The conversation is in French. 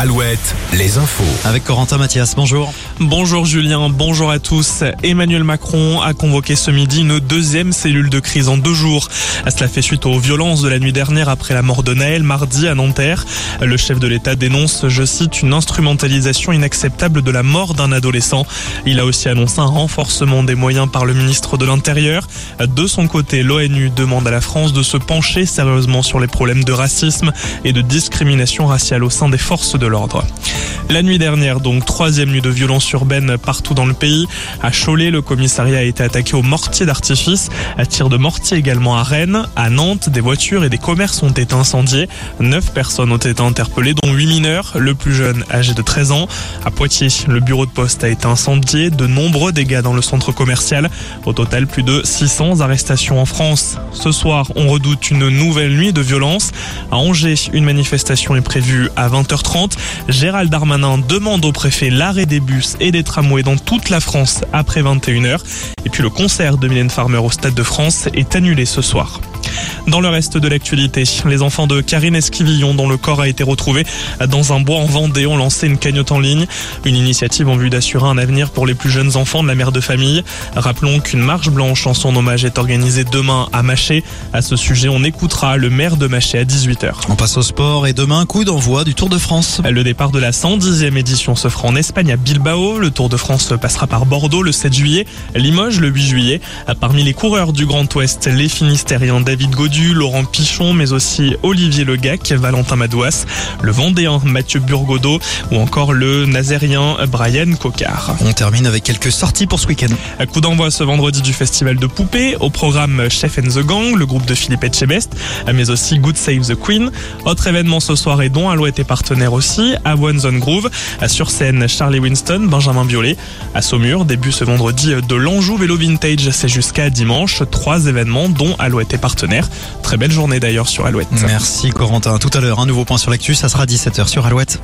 Alouette, les infos. Avec Corentin Mathias, bonjour. Bonjour Julien, bonjour à tous. Emmanuel Macron a convoqué ce midi une deuxième cellule de crise en deux jours. Cela fait suite aux violences de la nuit dernière après la mort de Naël mardi à Nanterre. Le chef de l'État dénonce, je cite, une instrumentalisation inacceptable de la mort d'un adolescent. Il a aussi annoncé un renforcement des moyens par le ministre de l'Intérieur. De son côté, l'ONU demande à la France de se pencher sérieusement sur les problèmes de racisme et de discrimination raciale au sein des forces de l'ordre. La nuit dernière, donc, troisième nuit de violence urbaine partout dans le pays. À Cholet, le commissariat a été attaqué au mortier d'artifice. À tir de mortier également à Rennes. À Nantes, des voitures et des commerces ont été incendiés. Neuf personnes ont été interpellées, dont huit mineurs, le plus jeune âgé de 13 ans. À Poitiers, le bureau de poste a été incendié. De nombreux dégâts dans le centre commercial. Au total, plus de 600 arrestations en France. Ce soir, on redoute une nouvelle nuit de violence. À Angers, une manifestation est prévue à 20h30. Gérald Darmanin demande au préfet l'arrêt des bus et des tramways dans toute la France après 21h. Et puis le concert de Mylène Farmer au Stade de France est annulé ce soir. Dans le reste de l'actualité, les enfants de Karine Esquivillon, dont le corps a été retrouvé dans un bois en Vendée, ont lancé une cagnotte en ligne. Une initiative en vue d'assurer un avenir pour les plus jeunes enfants de la mère de famille. Rappelons qu'une marche blanche en son hommage est organisée demain à Maché. À ce sujet, on écoutera le maire de Maché à 18h. On passe au sport et demain, coup d'envoi du Tour de France. Le départ de la 110e édition se fera en Espagne à Bilbao. Le Tour de France passera par Bordeaux le 7 juillet, Limoges le 8 juillet. Parmi les coureurs du Grand Ouest, les Finistériens David Godu, Laurent Pichon, mais aussi Olivier Legac, Valentin Madouas, le Vendéen Mathieu Burgodeau ou encore le Nazérien Brian Cocard. On termine avec quelques sorties pour ce week-end. Coup d'envoi ce vendredi du festival de poupées, au programme Chef and the Gang, le groupe de Philippe Etchebest, mais aussi Good Save the Queen. Autre événement ce soir et dont Alouette est partenaire aussi, à One Zone Groove, sur scène Charlie Winston, Benjamin Biolay, à Saumur, début ce vendredi de l'Anjou Vélo Vintage, c'est jusqu'à dimanche, trois événements dont Alouette est partenaire. Très belle journée d'ailleurs sur Alouette. Merci Corentin. Tout à l'heure, un nouveau point sur l'actu, ça sera 17h sur Alouette.